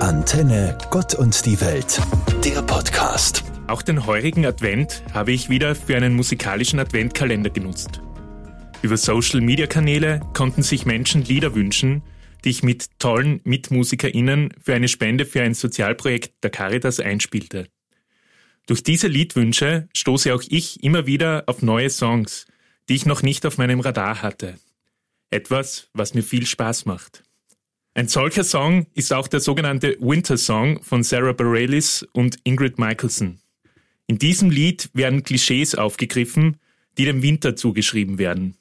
Antenne Gott und die Welt, der Podcast. Auch den heurigen Advent habe ich wieder für einen musikalischen Adventkalender genutzt. Über Social-Media-Kanäle konnten sich Menschen Lieder wünschen, die ich mit tollen MitmusikerInnen für eine Spende für ein Sozialprojekt der Caritas einspielte. Durch diese Liedwünsche stoße auch ich immer wieder auf neue Songs, die ich noch nicht auf meinem Radar hatte. Etwas, was mir viel Spaß macht. Ein solcher Song ist auch der sogenannte Winter Song von Sarah Bareilles und Ingrid Michaelson. In diesem Lied werden Klischees aufgegriffen, die dem Winter zugeschrieben werden.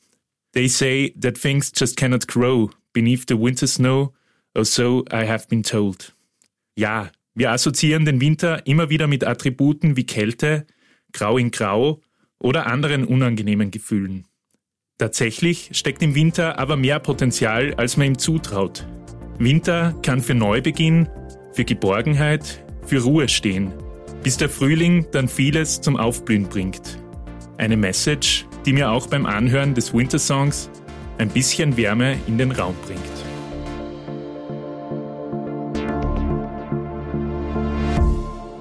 They say that things just cannot grow beneath the winter snow, or so I have been told. Ja, wir assoziieren den Winter immer wieder mit Attributen wie Kälte, Grau in Grau oder anderen unangenehmen Gefühlen. Tatsächlich steckt im Winter aber mehr Potenzial, als man ihm zutraut. Winter kann für Neubeginn, für Geborgenheit, für Ruhe stehen, bis der Frühling dann vieles zum Aufblühen bringt. Eine Message, die mir auch beim Anhören des Wintersongs ein bisschen Wärme in den Raum bringt.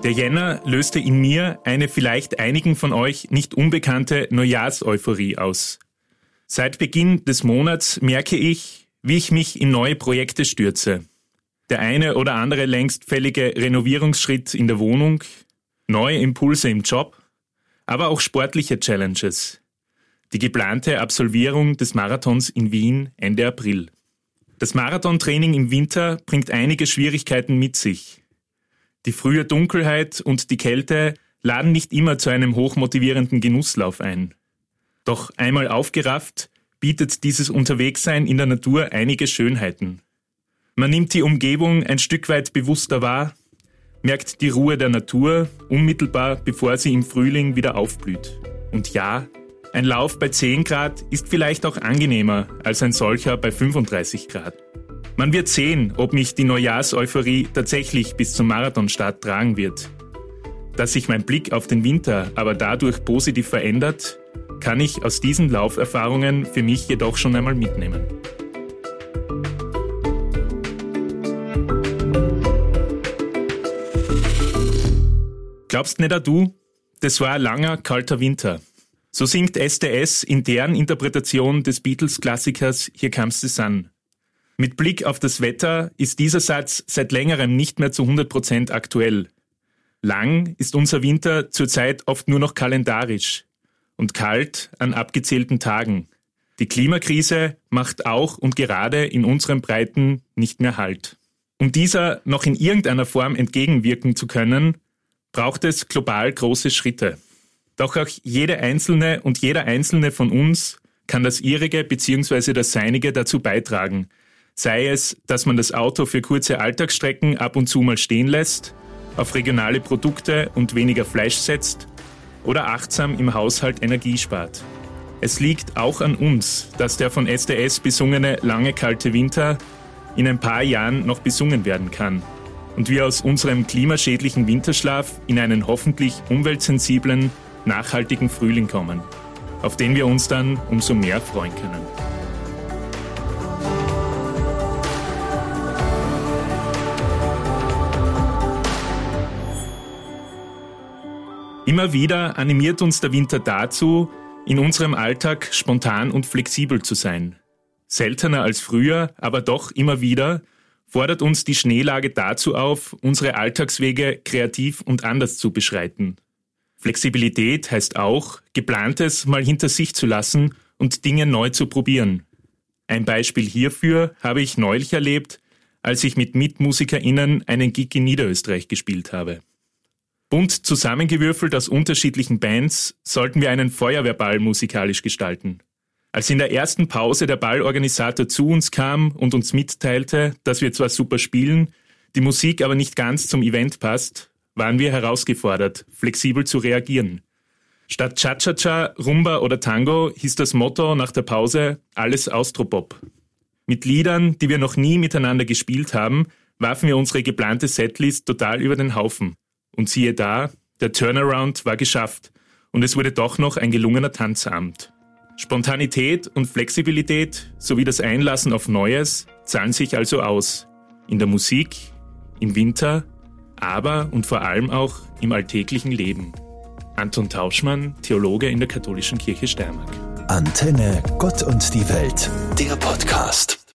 Der Jänner löste in mir eine vielleicht einigen von euch nicht unbekannte Neujahrseuphorie aus. Seit Beginn des Monats merke ich, wie ich mich in neue Projekte stürze. Der eine oder andere längst fällige Renovierungsschritt in der Wohnung, neue Impulse im Job, aber auch sportliche Challenges. Die geplante Absolvierung des Marathons in Wien Ende April. Das Marathontraining im Winter bringt einige Schwierigkeiten mit sich. Die frühe Dunkelheit und die Kälte laden nicht immer zu einem hochmotivierenden Genusslauf ein. Doch einmal aufgerafft, bietet dieses Unterwegssein in der Natur einige Schönheiten. Man nimmt die Umgebung ein Stück weit bewusster wahr, merkt die Ruhe der Natur unmittelbar bevor sie im Frühling wieder aufblüht. Und ja, ein Lauf bei 10 Grad ist vielleicht auch angenehmer als ein solcher bei 35 Grad. Man wird sehen, ob mich die Neujahrseuphorie tatsächlich bis zum Marathonstart tragen wird. Dass sich mein Blick auf den Winter aber dadurch positiv verändert, kann ich aus diesen Lauferfahrungen für mich jedoch schon einmal mitnehmen. Glaubst nicht auch du? Das war ein langer, kalter Winter. So singt SDS in deren Interpretation des Beatles-Klassikers Here Comes the Sun. Mit Blick auf das Wetter ist dieser Satz seit längerem nicht mehr zu 100% aktuell. Lang ist unser Winter zurzeit oft nur noch kalendarisch und kalt an abgezählten Tagen. Die Klimakrise macht auch und gerade in unseren Breiten nicht mehr Halt. Um dieser noch in irgendeiner Form entgegenwirken zu können, braucht es global große Schritte. Doch auch jede einzelne und jeder einzelne von uns kann das ihrige bzw. das seinige dazu beitragen. Sei es, dass man das Auto für kurze Alltagsstrecken ab und zu mal stehen lässt, auf regionale Produkte und weniger Fleisch setzt oder achtsam im Haushalt Energie spart. Es liegt auch an uns, dass der von SDS besungene lange kalte Winter in ein paar Jahren noch besungen werden kann und wir aus unserem klimaschädlichen Winterschlaf in einen hoffentlich umweltsensiblen, nachhaltigen Frühling kommen, auf den wir uns dann umso mehr freuen können. Immer wieder animiert uns der Winter dazu, in unserem Alltag spontan und flexibel zu sein. Seltener als früher, aber doch immer wieder fordert uns die Schneelage dazu auf, unsere Alltagswege kreativ und anders zu beschreiten. Flexibilität heißt auch, geplantes mal hinter sich zu lassen und Dinge neu zu probieren. Ein Beispiel hierfür habe ich neulich erlebt, als ich mit MitmusikerInnen einen Gig in Niederösterreich gespielt habe. Bunt zusammengewürfelt aus unterschiedlichen Bands sollten wir einen Feuerwehrball musikalisch gestalten. Als in der ersten Pause der Ballorganisator zu uns kam und uns mitteilte, dass wir zwar super spielen, die Musik aber nicht ganz zum Event passt, waren wir herausgefordert, flexibel zu reagieren. Statt Cha-Cha-Cha, Rumba oder Tango hieß das Motto nach der Pause alles Austropop. Mit Liedern, die wir noch nie miteinander gespielt haben, warfen wir unsere geplante Setlist total über den Haufen. Und siehe da, der Turnaround war geschafft und es wurde doch noch ein gelungener Tanzabend. Spontanität und Flexibilität sowie das Einlassen auf Neues zahlen sich also aus. In der Musik, im Winter, aber und vor allem auch im alltäglichen Leben. Anton Tauschmann, Theologe in der Katholischen Kirche Steiermark. Antenne Gott und die Welt, der Podcast.